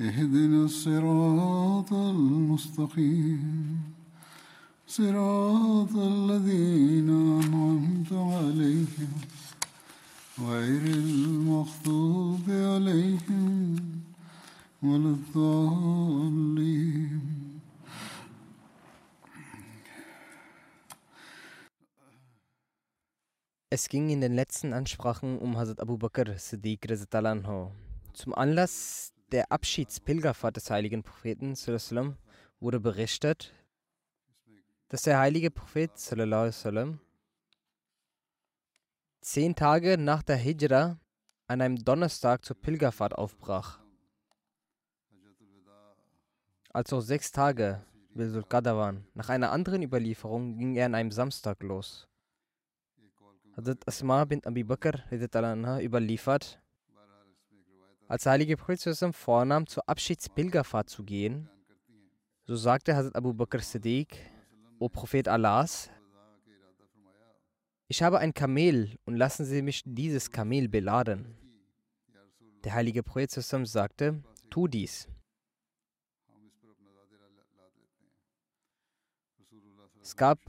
اهدنا الصراط المستقيم صراط الذين أنعمت عليهم غير المغضوب عليهم ولا الضالين Es ging in den letzten Ansprachen um Hazrat Abu Bakr Siddiq Anho. Zum Anlass der Abschiedspilgerfahrt des heiligen Propheten sallam, wurde berichtet, dass der heilige Prophet sallam, zehn Tage nach der Hijra an einem Donnerstag zur Pilgerfahrt aufbrach. Als noch sechs Tage Bil Qadr waren. Nach einer anderen Überlieferung ging er an einem Samstag los. Hazrat Asma bin Abi Bakr überliefert, als der heilige Prophet vornahm, zur Abschiedspilgerfahrt zu gehen, so sagte Hazrat Abu Bakr Siddiq, O Prophet Allahs, ich habe ein Kamel und lassen Sie mich dieses Kamel beladen. Der heilige Prophet sagte, tu dies. Es gab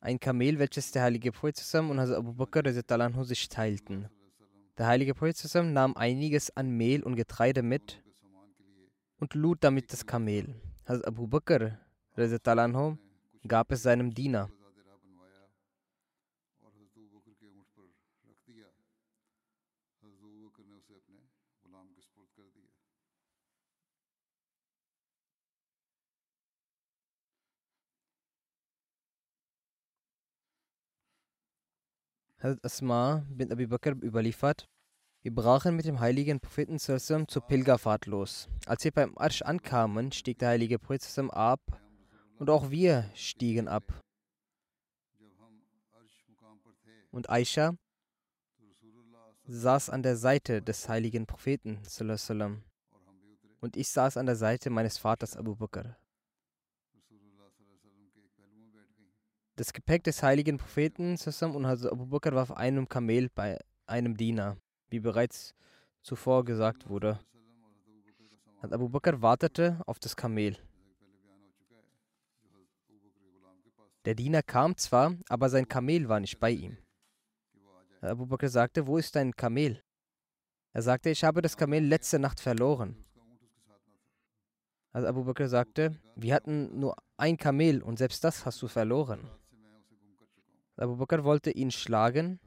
ein Kamel, welches der heilige Prophet und Hazrat Abu Bakr sich teilten. Der heilige Prophet nahm einiges an Mehl und Getreide mit und lud damit das Kamel. Hazrat Abu Bakr gab es seinem Diener. Hazrat Asma bin Abi Bakr überliefert, wir brachen mit dem heiligen Propheten zur Pilgerfahrt los. Als wir beim Arsch ankamen, stieg der heilige Prophet ab und auch wir stiegen ab. Und Aisha saß an der Seite des heiligen Propheten und ich saß an der Seite meines Vaters Abu Bakr. Das Gepäck des heiligen Propheten und Abu Bakr war auf einem Kamel bei einem Diener, wie bereits zuvor gesagt wurde. Abu Bakr wartete auf das Kamel. Der Diener kam zwar, aber sein Kamel war nicht bei ihm. Abu Bakr sagte, wo ist dein Kamel? Er sagte, ich habe das Kamel letzte Nacht verloren. Also Abu Bakr sagte, wir hatten nur ein Kamel und selbst das hast du verloren. Abu Bakr wollte ihn schlagen,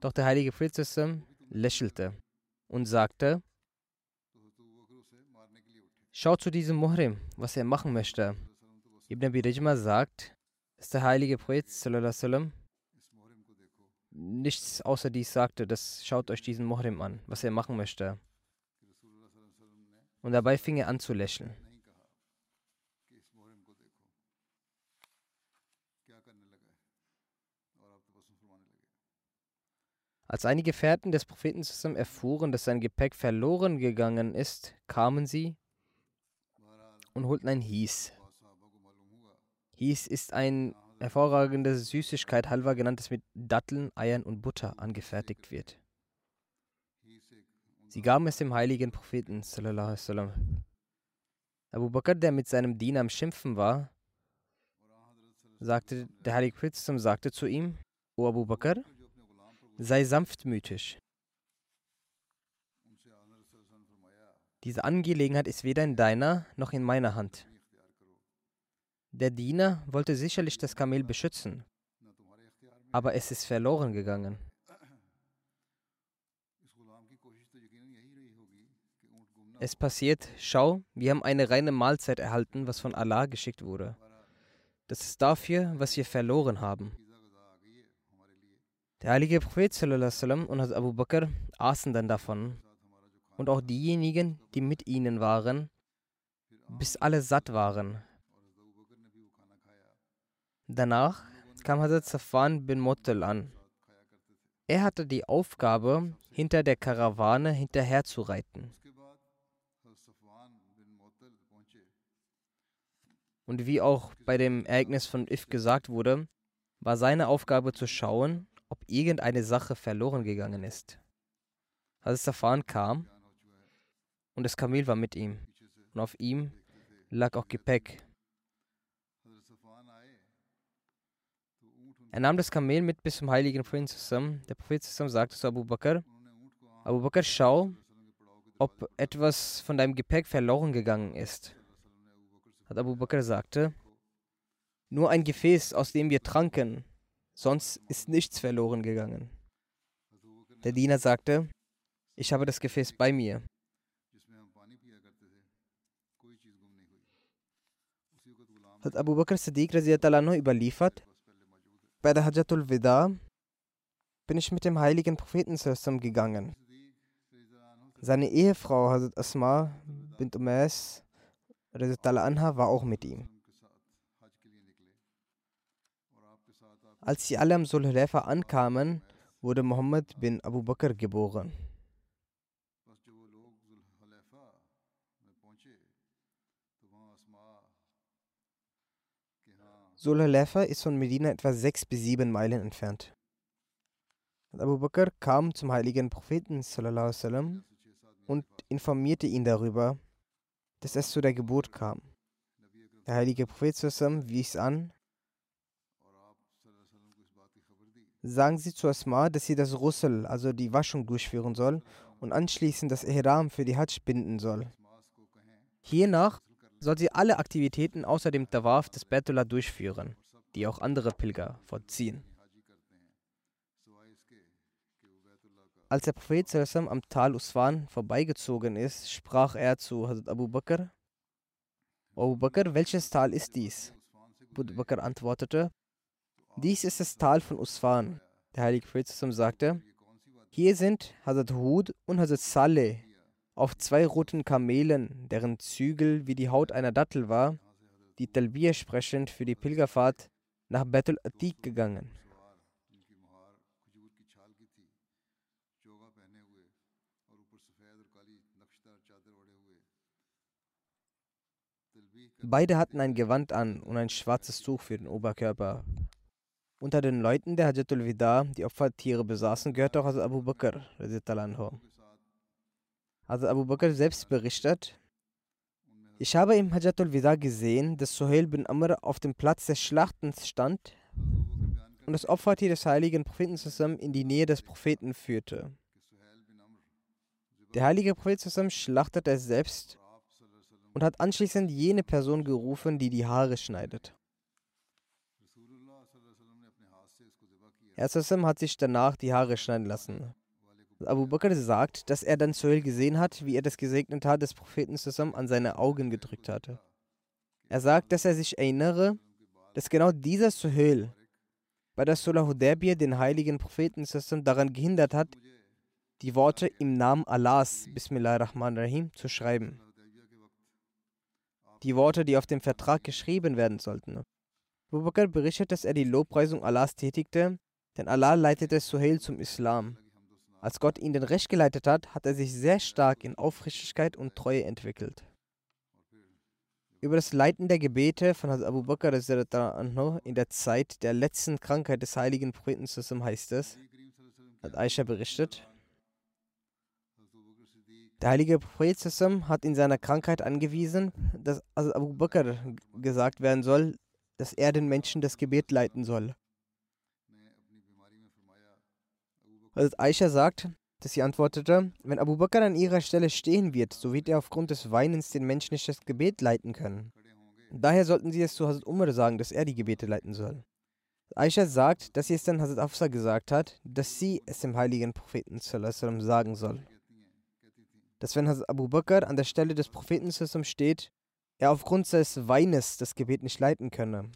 doch der heilige Prophet lächelte und sagte, Schau zu diesem Muhrim, was er machen möchte. Ibn Abi Rajma sagt, dass der heilige Prophet nichts außer dies sagte, das schaut euch diesen Muhrim an, was er machen möchte. Und dabei fing er an zu lächeln. Als einige Gefährten des Propheten zusammen erfuhren, dass sein Gepäck verloren gegangen ist, kamen sie und holten ein Hies. Hies ist eine hervorragende Süßigkeit, Halwa genannt, das mit Datteln, Eiern und Butter angefertigt wird. Sie gaben es dem heiligen Propheten. Abu Bakr, der mit seinem Diener am Schimpfen war, sagte, der heilige Prophet sagte zu ihm, O Abu Bakr, sei sanftmütig. Diese Angelegenheit ist weder in deiner noch in meiner Hand. Der Diener wollte sicherlich das Kamel beschützen, aber es ist verloren gegangen. Es passiert, schau, wir haben eine reine Mahlzeit erhalten, was von Allah geschickt wurde. Das ist dafür, was wir verloren haben. Der heilige Prophet und Abu Bakr aßen dann davon. Und auch diejenigen, die mit ihnen waren, bis alle satt waren. Danach kam Hazrat Safwan bin Mottel an. Er hatte die Aufgabe, hinter der Karawane hinterherzureiten. Und wie auch bei dem Ereignis von If gesagt wurde, war seine Aufgabe zu schauen, ob irgendeine Sache verloren gegangen ist. Als Safan kam und das Kamel war mit ihm und auf ihm lag auch Gepäck. Er nahm das Kamel mit bis zum heiligen Prophet zusammen. Der Prophet zusammen sagte zu Abu Bakr, Abu Bakr, schau, ob etwas von deinem Gepäck verloren gegangen ist. Hat Abu Bakr sagte, nur ein Gefäß, aus dem wir tranken, sonst ist nichts verloren gegangen. Der Diener sagte, ich habe das Gefäß bei mir. Hat Abu Bakr Siddiq überliefert, bei der Hajjatul Wida bin ich mit dem heiligen Propheten gegangen. Seine Ehefrau Hazrat Asma bint Umais war auch mit ihm. Als sie alle am Sulhulefa ankamen, wurde Muhammad bin Abu Bakr geboren. Sulhulefa ist von Medina etwa sechs bis sieben Meilen entfernt. Abu Bakr kam zum heiligen Propheten sallam, und informierte ihn darüber, dass es zu der Geburt kam. Der heilige Prophet wies an, sagen Sie zu Asma, dass sie das Russel, also die Waschung, durchführen soll und anschließend das Ihram für die Hajj binden soll. Hiernach soll sie alle Aktivitäten außer dem Tawaf des Betullah durchführen, die auch andere Pilger vollziehen. Als der Prophet am Tal Uswan vorbeigezogen ist, sprach er zu Hazrat Abu Bakr, Abu Bakr, welches Tal ist dies? Abu Bakr antwortete, dies ist das Tal von Uswan. Der heilige Prophet sagte, hier sind Hazrat Hud und Hazrat Saleh auf zwei roten Kamelen, deren Zügel wie die Haut einer Dattel war, die Talbiyah sprechend für die Pilgerfahrt nach Betul Atiq gegangen. Beide hatten ein Gewand an und ein schwarzes Tuch für den Oberkörper. Unter den Leuten der Hajjatul Wida, die Opfertiere besaßen, gehörte auch Abu Bakr. Also Abu Bakr selbst berichtet, ich habe im Hajjatul Wida gesehen, dass Suhail bin Amr auf dem Platz des Schlachtens stand und das Opfertier des heiligen Propheten zusammen in die Nähe des Propheten führte. Der heilige Prophet zusammen schlachtete es selbst und hat anschließend jene Person gerufen, die die Haare schneidet. Sassam hat sich danach die Haare schneiden lassen. Abu Bakr sagt, dass er dann Suhail gesehen hat, wie er das gesegnete Haar des Propheten zusammen an seine Augen gedrückt hatte. Er sagt, dass er sich erinnere, dass genau dieser Suhail bei der Hudaybiyah den heiligen Propheten zusammen daran gehindert hat, die Worte im Namen Allahs, Bismillahirrahmanirrahim, zu schreiben. Die Worte, die auf dem Vertrag geschrieben werden sollten. Abu Bakr berichtet, dass er die Lobpreisung Allahs tätigte, denn Allah leitete Suhail zum Islam. Als Gott ihn den Recht geleitet hat, hat er sich sehr stark in Aufrichtigkeit und Treue entwickelt. Über das Leiten der Gebete von Abu Bakr in der Zeit der letzten Krankheit des heiligen Propheten heißt es, hat Aisha berichtet, der heilige Prophet hat in seiner Krankheit angewiesen, dass Abu Bakr gesagt werden soll, dass er den Menschen das Gebet leiten soll. Also Aisha sagt, dass sie antwortete, wenn Abu Bakr an ihrer Stelle stehen wird, so wird er aufgrund des Weinens den Menschen nicht das Gebet leiten können. Daher sollten sie es zu Hazrat Umar sagen, dass er die Gebete leiten soll. Aisha sagt, dass sie es dann Hazrat Afsa gesagt hat, dass sie es dem heiligen Propheten sagen soll. Dass wenn Hazrat Abu Bakr an der Stelle des Propheten steht, er aufgrund des Weines das Gebet nicht leiten könne.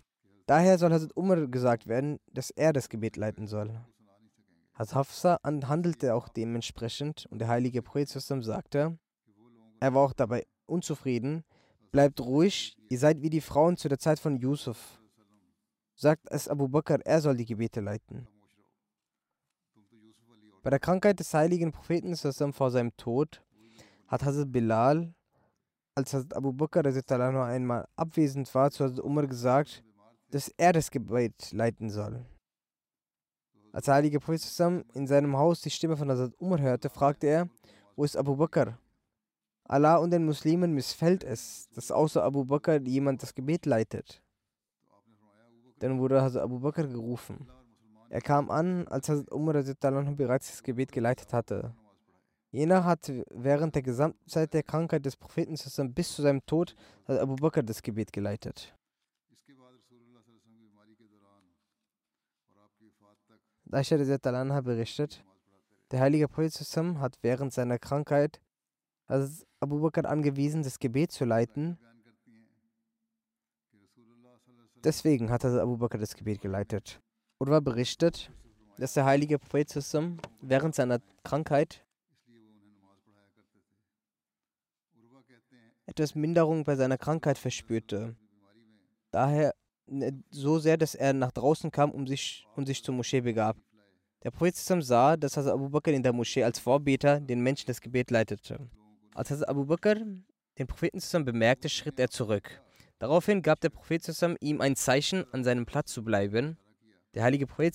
Daher soll Hazrat Umar gesagt werden, dass er das Gebet leiten soll. Hafsa handelte auch dementsprechend und der heilige Prophet sagte, er war auch dabei unzufrieden, bleibt ruhig, ihr seid wie die Frauen zu der Zeit von Yusuf. Sagt es Abu Bakr, er soll die Gebete leiten. Bei der Krankheit des heiligen Propheten vor seinem Tod hat Hazrat Bilal, als Hazrat Abu Bakr einmal abwesend war, zu Hazrat Umar gesagt, dass er das Gebet leiten soll. Als der heilige Prophet in seinem Haus die Stimme von Hazrat Umar hörte, fragte er, wo ist Abu Bakr? Allah und den Muslimen missfällt es, dass außer Abu Bakr jemand das Gebet leitet. Dann wurde Hazrat Abu Bakr gerufen. Er kam an, als Hazrat Umar bereits das Gebet geleitet hatte. Jener hat während der gesamten Zeit der Krankheit des Propheten bis zu seinem Tod Hazrat Abu Bakr das Gebet geleitet. Aisha Anha berichtet, der heilige Prophet hat während seiner Krankheit also Abu Bakr angewiesen, das Gebet zu leiten. Deswegen hat also Abu Bakr das Gebet geleitet. Urwa berichtet, dass der heilige Prophet während seiner Krankheit etwas Minderung bei seiner Krankheit verspürte. Daher so sehr, dass er nach draußen kam um sich, und sich zur Moschee begab. Der Prophet sah, dass Hazrat Abu Bakr in der Moschee als Vorbeter den Menschen das Gebet leitete. Als Hazrat Abu Bakr den Propheten bemerkte, schritt er zurück. Daraufhin gab der Prophet ihm ein Zeichen, an seinem Platz zu bleiben. Der heilige Prophet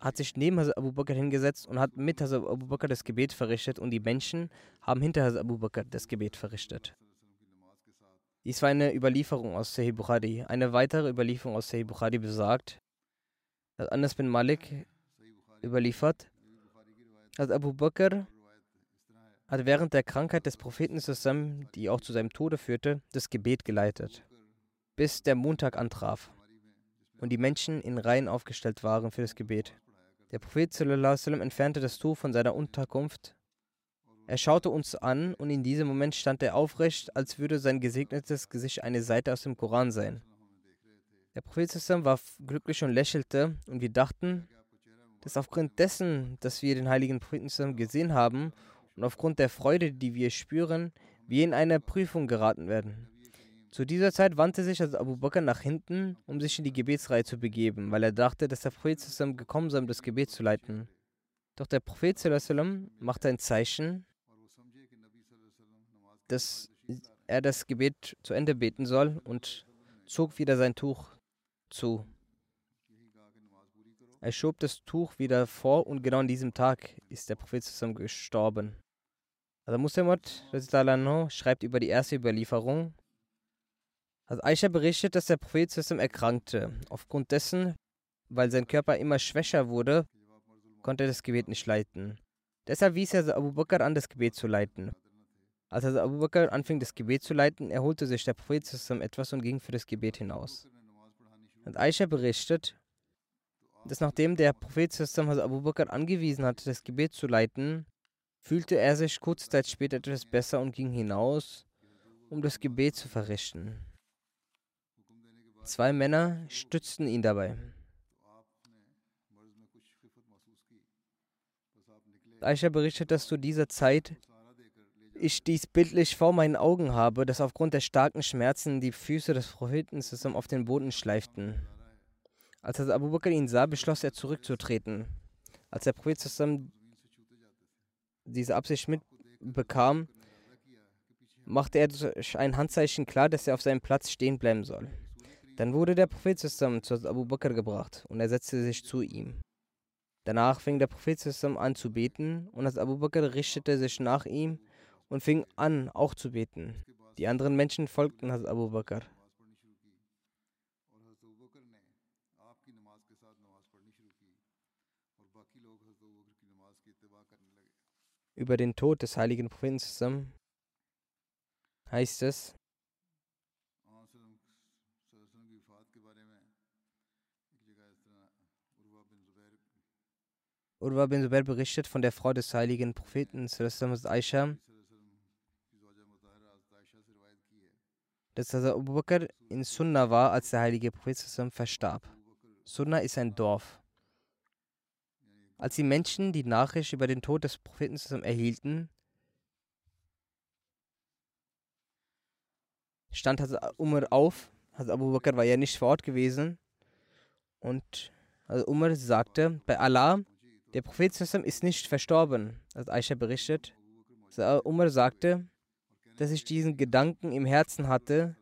hat sich neben Hazrat Abu Bakr hingesetzt und hat mit Hazrat Abu Bakr das Gebet verrichtet und die Menschen haben hinter Hazrat Abu Bakr das Gebet verrichtet. Dies war eine Überlieferung aus Sahih Bukhari. Eine weitere Überlieferung aus Sahih Bukhari besagt, dass Anas bin Malik überliefert, dass Abu Bakr hat während der Krankheit des Propheten zusammen, die auch zu seinem Tode führte, das Gebet geleitet, bis der Montag antraf und die Menschen in Reihen aufgestellt waren für das Gebet. Der Prophet entfernte das Tuch von seiner Unterkunft er schaute uns an und in diesem Moment stand er aufrecht, als würde sein gesegnetes Gesicht eine Seite aus dem Koran sein. Der Prophet war glücklich und lächelte und wir dachten, dass aufgrund dessen, dass wir den heiligen Propheten gesehen haben und aufgrund der Freude, die wir spüren, wir in eine Prüfung geraten werden. Zu dieser Zeit wandte sich also Abu Bakr nach hinten, um sich in die Gebetsreihe zu begeben, weil er dachte, dass der Prophet gekommen sei, um das Gebet zu leiten. Doch der Prophet machte ein Zeichen dass er das Gebet zu Ende beten soll und zog wieder sein Tuch zu. Er schob das Tuch wieder vor und genau an diesem Tag ist der Prophet zusammen gestorben. Also Muslimat schreibt über die erste Überlieferung. Also Aisha berichtet, dass der Prophet zusammen erkrankte. Aufgrund dessen, weil sein Körper immer schwächer wurde, konnte er das Gebet nicht leiten. Deshalb wies er Abu Bakr an, das Gebet zu leiten. Als also Abu Bakr anfing, das Gebet zu leiten, erholte sich der Prophet etwas und ging für das Gebet hinaus. Und Aisha berichtet, dass nachdem der Prophet Abu Bakr angewiesen hatte, das Gebet zu leiten, fühlte er sich kurze Zeit später etwas besser und ging hinaus, um das Gebet zu verrichten. Zwei Männer stützten ihn dabei. Aisha berichtet, dass zu dieser Zeit ich dies bildlich vor meinen Augen habe, dass aufgrund der starken Schmerzen die Füße des Propheten zusammen auf den Boden schleiften. Als Abu Bakr ihn sah, beschloss er zurückzutreten. Als der Prophet zusammen diese Absicht mitbekam, machte er durch ein Handzeichen klar, dass er auf seinem Platz stehen bleiben soll. Dann wurde der Prophet zusammen zu Abu Bakr gebracht und er setzte sich zu ihm. Danach fing der Prophet zusammen an zu beten und als Abu Bakr richtete sich nach ihm und fing an, auch zu beten. Die anderen Menschen folgten Hazrat Abu Bakr. Über den Tod des heiligen Propheten heißt es, Urwa bin Zubair berichtet von der Frau des heiligen Propheten, Aisha, dass Hazrat Abu Bakr in Sunnah war, als der heilige Prophet verstarb. Sunnah ist ein Dorf. Als die Menschen die Nachricht über den Tod des Propheten erhielten, stand Hazrat Umar auf. Hazrat Abu Bakr war ja nicht vor Ort gewesen. Und Hazrat Umar sagte, bei Allah, der Prophet ist nicht verstorben. Als Aisha berichtet. Hazrat Umar sagte, dass ich diesen Gedanken im Herzen hatte,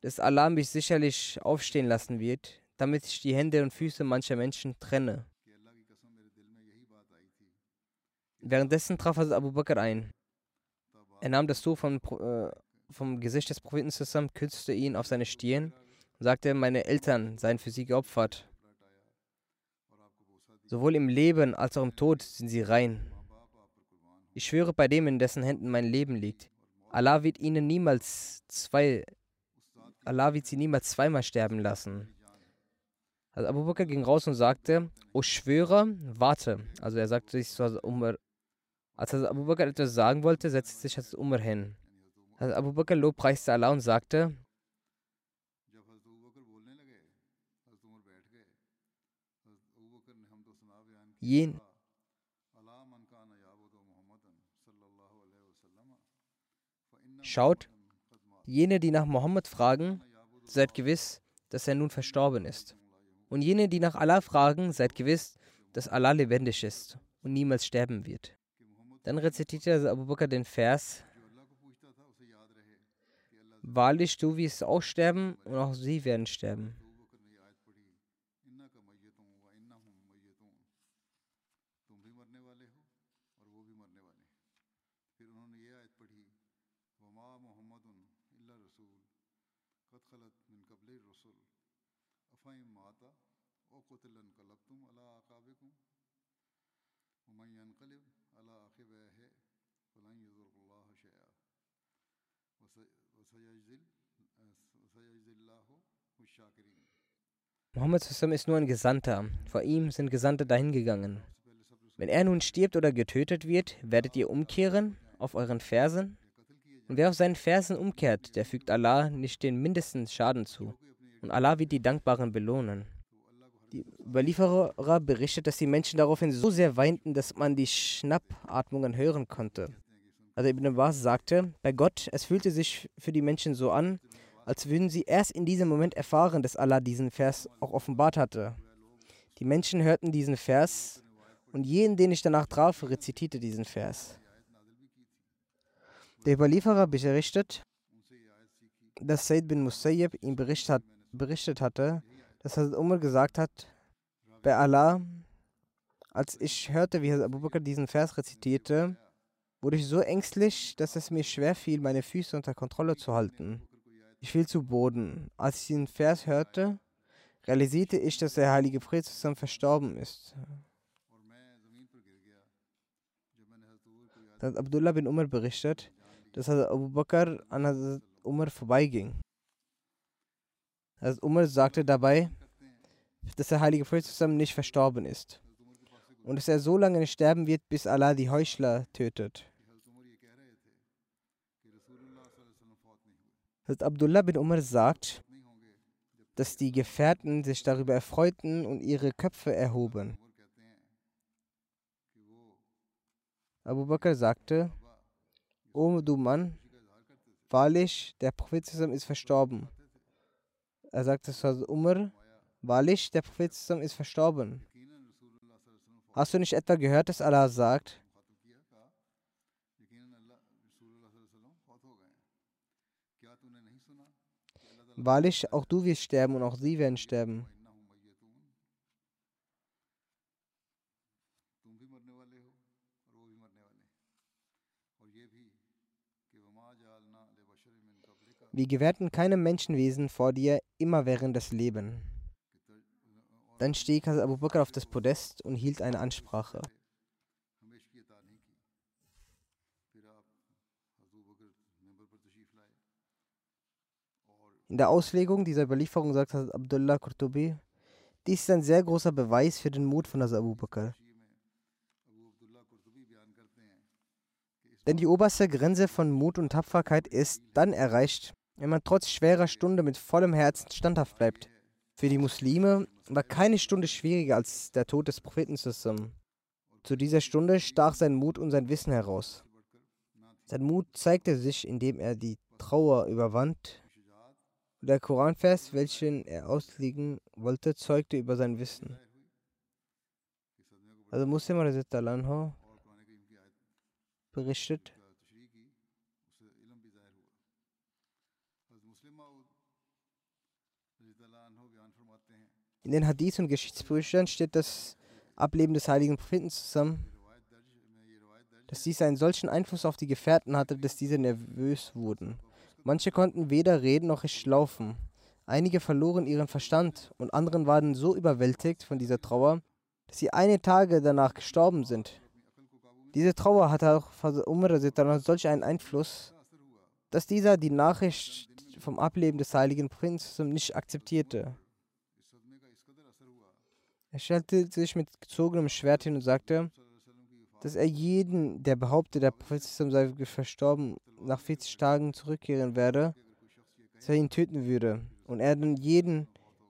dass Allah mich sicherlich aufstehen lassen wird, damit ich die Hände und Füße mancher Menschen trenne. Währenddessen traf Hazrat Abu Bakr ein. Er nahm das Tuch vom, äh, vom Gesicht des Propheten zusammen, kürzte ihn auf seine Stirn und sagte, meine Eltern seien für sie geopfert. Sowohl im Leben als auch im Tod sind sie rein. Ich schwöre bei dem, in dessen Händen mein Leben liegt. Allah wird ihnen niemals zwei, Allah wird sie niemals zweimal sterben lassen. Also Abu Bakr ging raus und sagte, O Schwörer, warte. Also er sagte sich zu Umar, als Abu Bakr etwas sagen wollte, setzte sich Hazrat Umar hin. Hazrat Abu Bakr lobpreiste Allah und sagte, جب Schaut, jene, die nach Mohammed fragen, seid gewiss, dass er nun verstorben ist. Und jene, die nach Allah fragen, seid gewiss, dass Allah lebendig ist und niemals sterben wird. Dann rezitierte Abu Bakr den Vers: Wahrlich, du wirst auch sterben und auch sie werden sterben. Mohammed zusammen ist nur ein Gesandter. Vor ihm sind Gesandte dahingegangen. Wenn er nun stirbt oder getötet wird, werdet ihr umkehren auf euren Fersen? Und wer auf seinen Fersen umkehrt, der fügt Allah nicht den mindesten Schaden zu. Und Allah wird die Dankbaren belohnen. Die Überlieferer berichtet, dass die Menschen daraufhin so sehr weinten, dass man die Schnappatmungen hören konnte. Also Ibn Abbas sagte, bei Gott, es fühlte sich für die Menschen so an, als würden sie erst in diesem Moment erfahren, dass Allah diesen Vers auch offenbart hatte. Die Menschen hörten diesen Vers und jeden, den ich danach traf, rezitierte diesen Vers. Der Überlieferer berichtet, dass Said bin Musayyib ihm berichtet, hat, berichtet hatte, dass Hazrat Umar gesagt hat, bei Allah, als ich hörte, wie Abu Bakr diesen Vers rezitierte, wurde ich so ängstlich, dass es mir schwer fiel, meine Füße unter Kontrolle zu halten. Ich fiel zu Boden. Als ich diesen Vers hörte, realisierte ich, dass der heilige Priester zusammen verstorben ist. Dann hat Abdullah bin Umar berichtet, dass Abu Bakr an Umar vorbeiging. Hazrat Umar sagte dabei, dass der heilige Prophet zusammen nicht verstorben ist und dass er so lange nicht sterben wird, bis Allah die Heuchler tötet. Abdullah bin Umar sagt, dass die Gefährten sich darüber erfreuten und ihre Köpfe erhoben. Abu Bakr sagte, O du Mann, wahrlich, der Prophet ist verstorben. Er sagte zu Umar, wahrlich, der Prophet ist verstorben. Hast du nicht etwa gehört, dass Allah sagt, Wahrlich, auch du wirst sterben und auch sie werden sterben. Wir gewährten keinem Menschenwesen vor dir immerwährend das Leben. Dann stieg Hazrat Abu Bakr auf das Podest und hielt eine Ansprache. In der Auslegung dieser Überlieferung sagt Hazrat Abdullah Qurtubi, dies ist ein sehr großer Beweis für den Mut von Hazrat Abu Bakr. Denn die oberste Grenze von Mut und Tapferkeit ist dann erreicht, wenn man trotz schwerer Stunde mit vollem Herzen standhaft bleibt. Für die Muslime war keine Stunde schwieriger als der Tod des Propheten zusammen. Zu dieser Stunde stach sein Mut und sein Wissen heraus. Sein Mut zeigte sich, indem er die Trauer überwand. Der Koranvers, welchen er auslegen wollte, zeugte über sein Wissen. Also Muslim anhu berichtet, In den Hadith und Geschichtsbüchern steht das Ableben des heiligen Propheten zusammen, dass dies einen solchen Einfluss auf die Gefährten hatte, dass diese nervös wurden. Manche konnten weder reden noch richtig laufen. Einige verloren ihren Verstand und anderen waren so überwältigt von dieser Trauer, dass sie einige Tage danach gestorben sind. Diese Trauer hatte auch Umar solch einen Einfluss, dass dieser die Nachricht vom Ableben des heiligen Propheten nicht akzeptierte. Er stellte sich mit gezogenem Schwert hin und sagte, dass er jeden, der behauptet, der Prophet sei verstorben, nach 40 Tagen zurückkehren werde, dass er ihn töten würde. Und er dann jeden,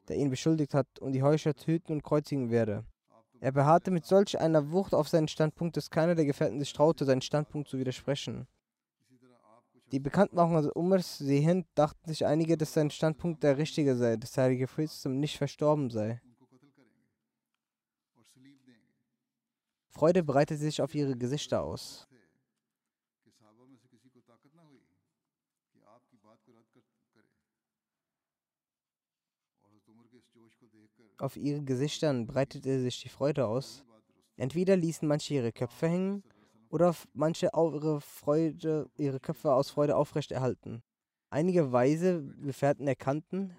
der ihn beschuldigt hat, und die Heuchler töten und kreuzigen werde. Er beharrte mit solch einer Wucht auf seinen Standpunkt, dass keiner der Gefährten sich traute, seinen Standpunkt zu widersprechen. Die Bekanntmachung also Umars sehend, dachten sich einige, dass sein Standpunkt der richtige sei, dass der heilige Prophet nicht verstorben sei. Freude breitete sich auf ihre Gesichter aus. Auf ihren Gesichtern breitete sich die Freude aus. Entweder ließen manche ihre Köpfe hängen oder manche ihre, Freude, ihre Köpfe aus Freude aufrechterhalten. Einige weise Gefährten erkannten,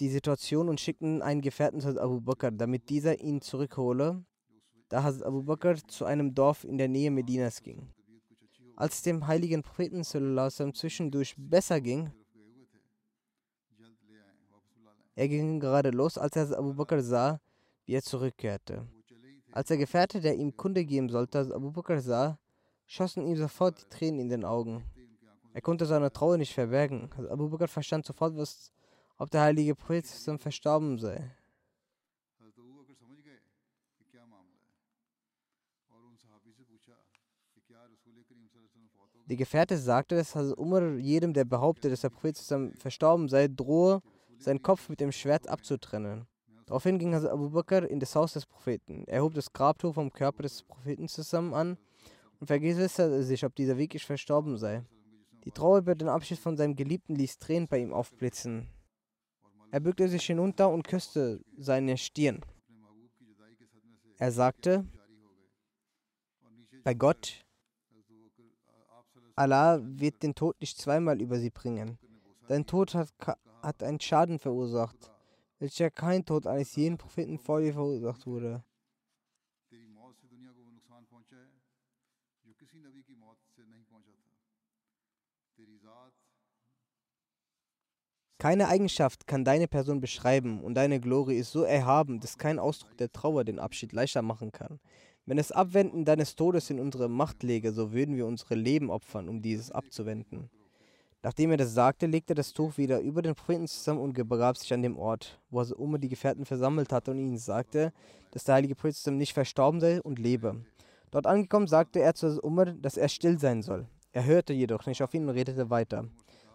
die Situation und schickten einen Gefährten zu Abu Bakr, damit dieser ihn zurückhole, da Hazrat Abu Bakr zu einem Dorf in der Nähe Medinas ging. Als es dem heiligen Propheten zwischendurch besser ging, er ging gerade los, als er Abu Bakr sah, wie er zurückkehrte. Als der Gefährte, der ihm Kunde geben sollte, Abu Bakr sah, schossen ihm sofort die Tränen in den Augen. Er konnte seine Trauer nicht verbergen. Abu Bakr verstand sofort, was ob der heilige Prophet verstorben sei. Die Gefährte sagte, dass Umar jedem, der behauptet, dass der Prophet verstorben sei, drohe, seinen Kopf mit dem Schwert abzutrennen. Daraufhin ging Abu Bakr in das Haus des Propheten. Er hob das Grabtuch vom Körper des Propheten zusammen an und vergewisserte sich, ob dieser wirklich verstorben sei. Die Trauer über den Abschied von seinem Geliebten ließ Tränen bei ihm aufblitzen. Er bückte sich hinunter und küsste seine Stirn. Er sagte, bei Gott, Allah wird den Tod nicht zweimal über sie bringen. Dein Tod hat, hat einen Schaden verursacht, welcher kein Tod eines jeden Propheten vor dir verursacht wurde. Keine Eigenschaft kann deine Person beschreiben und deine Glorie ist so erhaben, dass kein Ausdruck der Trauer den Abschied leichter machen kann. Wenn es Abwenden deines Todes in unsere Macht läge, so würden wir unsere Leben opfern, um dieses abzuwenden. Nachdem er das sagte, legte er das Tuch wieder über den Propheten zusammen und begrab sich an dem Ort, wo er Umar die Gefährten versammelt hatte und ihnen sagte, dass der heilige Prophet nicht verstorben sei und lebe. Dort angekommen sagte er zu Umar, dass er still sein soll. Er hörte jedoch nicht auf ihn und redete weiter.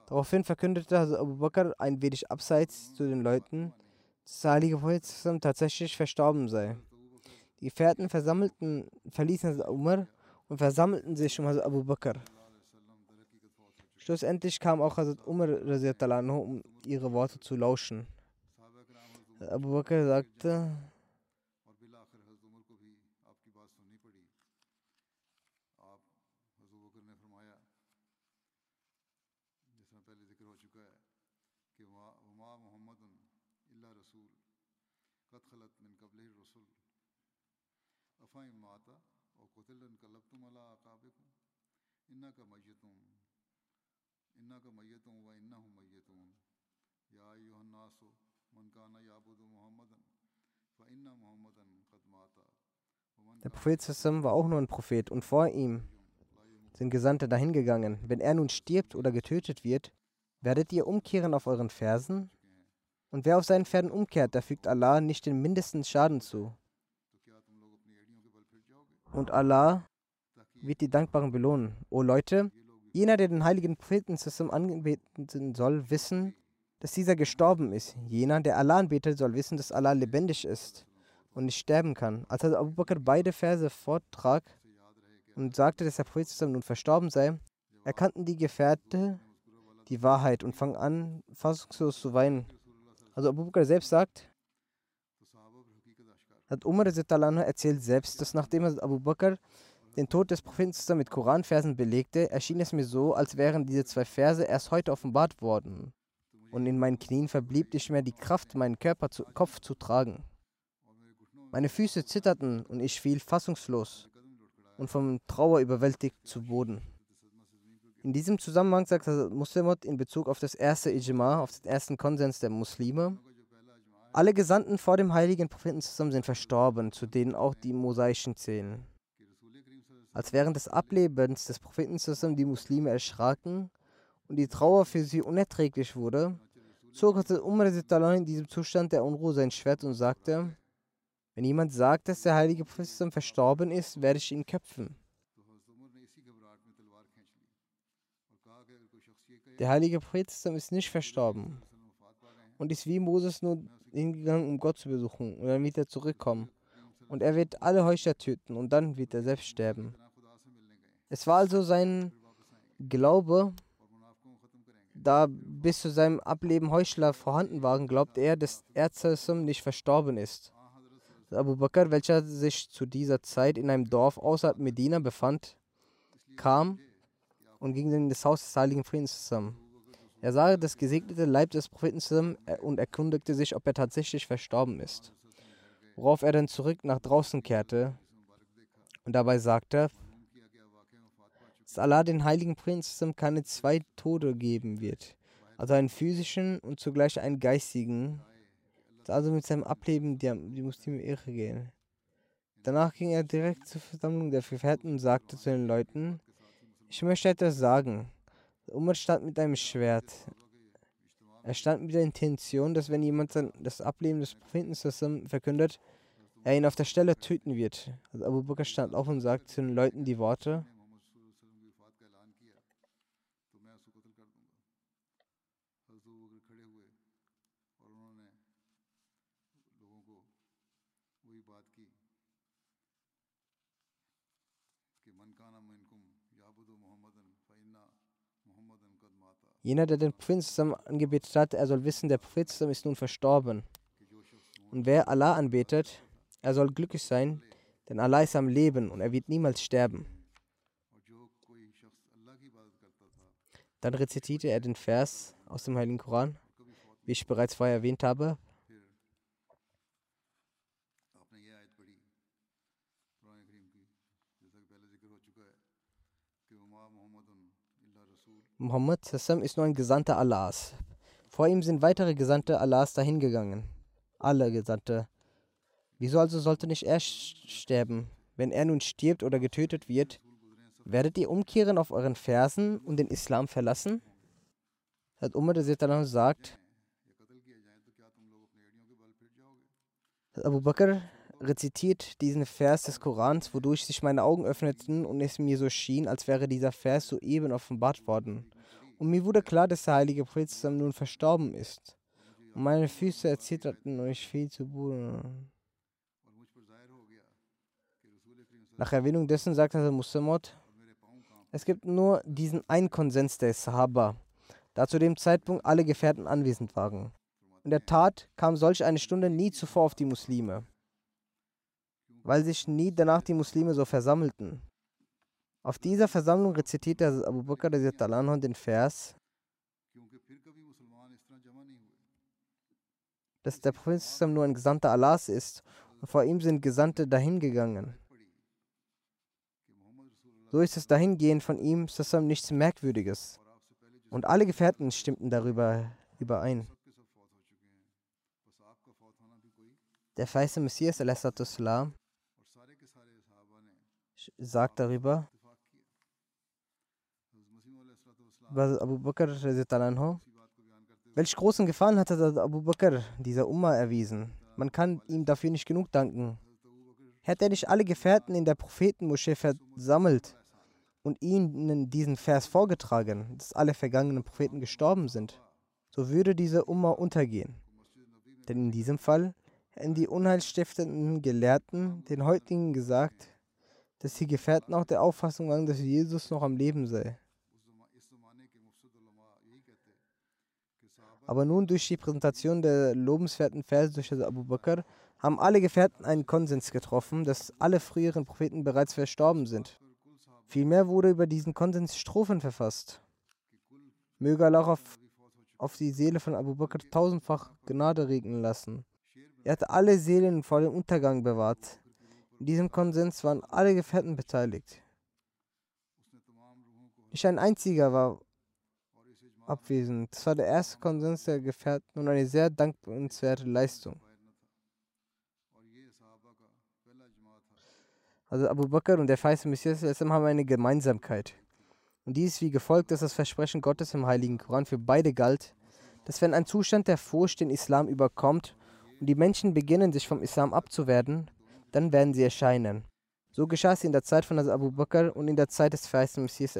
Daraufhin verkündete Abu Bakr ein wenig abseits zu den Leuten, dass der heilige Prophet tatsächlich verstorben sei. Die Gefährten versammelten, verließen Umar und versammelten sich um Abu Bakr. Schlussendlich kam auch Hazrat Umar um ihre Worte zu lauschen. Abu Bakr sagte, أفهم ماتا أو قتل انقلبتم على أعقابكم إنك ميت إنك ميت وإنهم ميتون يا أيها الناس من كان يعبد محمدا فإن محمدا قد مات Der Prophet Sassam war auch nur ein Prophet und vor ihm sind Gesandte dahingegangen. Wenn er nun stirbt oder getötet wird, werdet ihr umkehren auf euren Fersen? Und wer auf seinen Pferden umkehrt, der fügt Allah nicht den mindesten Schaden zu. Und Allah wird die Dankbaren belohnen. O Leute, jener, der den heiligen Propheten Sassam anbeten soll, wissen, dass dieser gestorben ist. Jener, der Allah anbetet, soll wissen, dass Allah lebendig ist und nicht sterben kann. Als Abu Bakr beide Verse vortrag und sagte, dass der Prophet zusammen nun verstorben sei, erkannten die Gefährte die Wahrheit und fangen an, fassungslos zu weinen. Also Abu Bakr selbst sagt, hat Umar erzählt selbst, dass nachdem Abu Bakr den Tod des Propheten zusammen mit Koranversen belegte, erschien es mir so, als wären diese zwei Verse erst heute offenbart worden. Und in meinen Knien verblieb nicht mehr die Kraft, meinen Körper zu, Kopf zu tragen. Meine Füße zitterten und ich fiel fassungslos und vom Trauer überwältigt zu Boden. In diesem Zusammenhang sagt Muslimot in Bezug auf das erste Ijma, auf den ersten Konsens der Muslime, alle Gesandten vor dem heiligen Propheten zusammen sind verstorben, zu denen auch die mosaischen zählen. Als während des Ablebens des Propheten zusammen die Muslime erschraken und die Trauer für sie unerträglich wurde, zog Umar in diesem Zustand der Unruhe sein Schwert und sagte, wenn jemand sagt, dass der heilige Prophet verstorben ist, werde ich ihn köpfen. Der heilige Prophet ist nicht verstorben und ist wie Moses nur hingegangen, um Gott zu besuchen. Und dann wird er zurückkommen. Und er wird alle Heuchler töten und dann wird er selbst sterben. Es war also sein Glaube, da bis zu seinem Ableben Heuchler vorhanden waren, glaubte er, dass Erzählsum nicht verstorben ist. Abu Bakr, welcher sich zu dieser Zeit in einem Dorf außerhalb Medina befand, kam und ging in das Haus des heiligen Friedens zusammen. Er sah das gesegnete Leib des Propheten zusammen äh, und erkundigte sich, ob er tatsächlich verstorben ist. Worauf er dann zurück nach draußen kehrte und dabei sagte, dass Allah den heiligen Prinzen keine zwei Tode geben wird, also einen physischen und zugleich einen geistigen, also mit seinem Ableben die, die Muslime irre gehen. Danach ging er direkt zur Versammlung der Gefährten und sagte zu den Leuten, ich möchte etwas sagen. Umar stand mit einem Schwert. Er stand mit der Intention, dass wenn jemand das Ableben des Propheten verkündet, er ihn auf der Stelle töten wird. Also Abu Bakr stand auf und sagte zu den Leuten die Worte, Jener, der den Propheten zusammen angebetet hat, er soll wissen, der Prophet zusammen ist nun verstorben. Und wer Allah anbetet, er soll glücklich sein, denn Allah ist am Leben und er wird niemals sterben. Dann rezitierte er den Vers aus dem Heiligen Koran, wie ich bereits vorher erwähnt habe. Sassam ist nur ein Gesandter Allahs. Vor ihm sind weitere Gesandte Allahs dahingegangen. Alle Gesandte. Wieso also sollte nicht er sterben? Wenn er nun stirbt oder getötet wird, werdet ihr umkehren auf euren Fersen und den Islam verlassen? Hat Umar sagt, Abu Bakr rezitiert diesen Vers des Korans, wodurch sich meine Augen öffneten und es mir so schien, als wäre dieser Vers soeben offenbart worden. Und mir wurde klar, dass der heilige Prophet nun verstorben ist. Und meine Füße erzitterten und ich fiel zu Boden. Nach Erwähnung dessen sagt der Muslimot, es gibt nur diesen einen Konsens der Sahaba, da zu dem Zeitpunkt alle Gefährten anwesend waren. In der Tat kam solch eine Stunde nie zuvor auf die Muslime weil sich nie danach die Muslime so versammelten. Auf dieser Versammlung rezitierte Abu Bakr den Vers, dass der Prophet nur ein Gesandter Allahs ist und vor ihm sind Gesandte dahingegangen. So ist das Dahingehen von ihm nichts Merkwürdiges. Und alle Gefährten stimmten darüber überein. Der feiste Messias sagt darüber, über Abu Bakr, welch großen Gefallen hat Abu Bakr dieser Umma erwiesen. Man kann ihm dafür nicht genug danken. Hätte er nicht alle Gefährten in der Prophetenmoschee versammelt und ihnen diesen Vers vorgetragen, dass alle vergangenen Propheten gestorben sind, so würde diese Umma untergehen. Denn in diesem Fall hätten die unheilstiftenden Gelehrten den heutigen gesagt, dass die Gefährten auch der Auffassung waren, dass Jesus noch am Leben sei. Aber nun durch die Präsentation der lobenswerten Verse durch Abu Bakr haben alle Gefährten einen Konsens getroffen, dass alle früheren Propheten bereits verstorben sind. Vielmehr wurde über diesen Konsens Strophen verfasst. Möge Allah auf, auf die Seele von Abu Bakr tausendfach Gnade regnen lassen. Er hat alle Seelen vor dem Untergang bewahrt. In diesem Konsens waren alle Gefährten beteiligt. Nicht ein einziger war abwesend. Das war der erste Konsens der Gefährten und eine sehr dankenswerte Leistung. Also Abu Bakr und der feiste Messias haben eine Gemeinsamkeit. Und dies wie gefolgt, dass das Versprechen Gottes im Heiligen Koran für beide galt, dass wenn ein Zustand der Furcht den Islam überkommt und die Menschen beginnen, sich vom Islam abzuwerden, dann werden sie erscheinen. So geschah es in der Zeit von Abu Bakr und in der Zeit des feisten Messias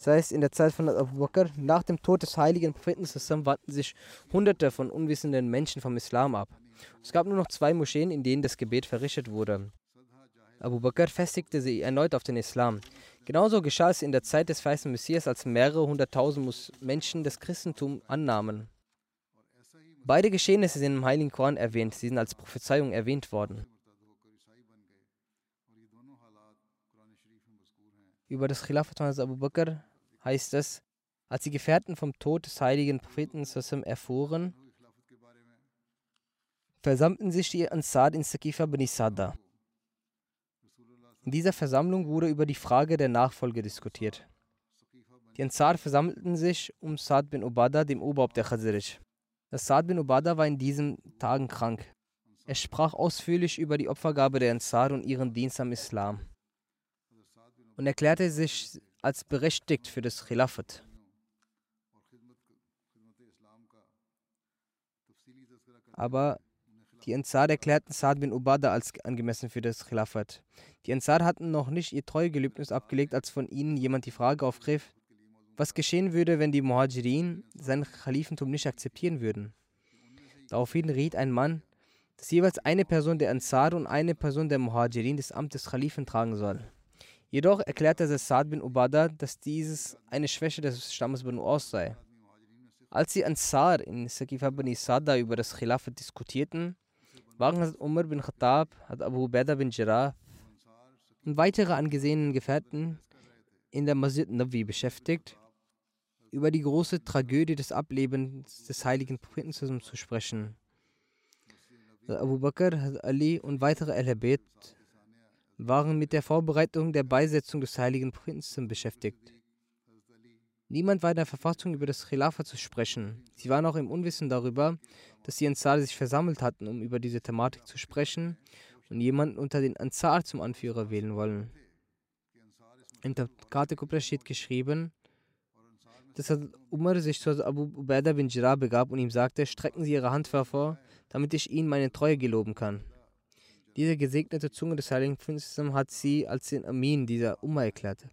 das heißt, in der Zeit von Abu Bakr, nach dem Tod des heiligen Propheten wandten sich hunderte von unwissenden Menschen vom Islam ab. Es gab nur noch zwei Moscheen, in denen das Gebet verrichtet wurde. Abu Bakr festigte sie erneut auf den Islam. Genauso geschah es in der Zeit des feisten Messias, als mehrere hunderttausend Menschen das Christentum annahmen. Beide Geschehnisse sind im Heiligen Koran erwähnt, sie sind als Prophezeiung erwähnt worden. Über das Khilafat von Abu Bakr heißt es, als die Gefährten vom Tod des heiligen Propheten erfuhren, versammelten sich die Ansar in Sakifa bin Sada. In dieser Versammlung wurde über die Frage der Nachfolge diskutiert. Die Ansar versammelten sich um Saad bin Ubada, dem Oberhaupt der Khazirij. Das Saad bin Ubada war in diesen Tagen krank. Er sprach ausführlich über die Opfergabe der Ansar und ihren Dienst am Islam und erklärte sich als berechtigt für das Khilafat. Aber die Ansar erklärten Saad bin Ubada als angemessen für das Khilafat. Die Ansar hatten noch nicht ihr Treuegelübnis abgelegt, als von ihnen jemand die Frage aufgriff, was geschehen würde, wenn die Muhajirin sein Khalifentum nicht akzeptieren würden. Daraufhin riet ein Mann, dass jeweils eine Person der Ansar und eine Person der Muhajirin das Amt des Khalifen tragen soll. Jedoch erklärte Saad bin Ubada, dass dieses eine Schwäche des Stammes Banu Aus sei. Als die Ansar in Sakifa bin Sada über das Khilafat diskutierten, waren Umar bin Khattab, Abu Ubaidah bin Jarrah und weitere angesehene Gefährten in der Masjid Nabi beschäftigt, über die große Tragödie des Ablebens des heiligen Propheten zu sprechen. Abu Bakr, Ali und weitere Al-Habib waren mit der Vorbereitung der Beisetzung des heiligen Prinzen beschäftigt. Niemand war in der Verfassung über das Khilafah zu sprechen. Sie waren auch im Unwissen darüber, dass die Ansar sich versammelt hatten, um über diese Thematik zu sprechen und jemanden unter den Ansar zum Anführer wählen wollen. Im Kate Kubra steht geschrieben, dass Umar sich zu Abu Ubaidah bin Jirah begab und ihm sagte, strecken Sie Ihre Hand vor, damit ich Ihnen meine Treue geloben kann. Diese gesegnete Zunge des heiligen Prinzen hat sie als den Amin dieser Umma erklärt.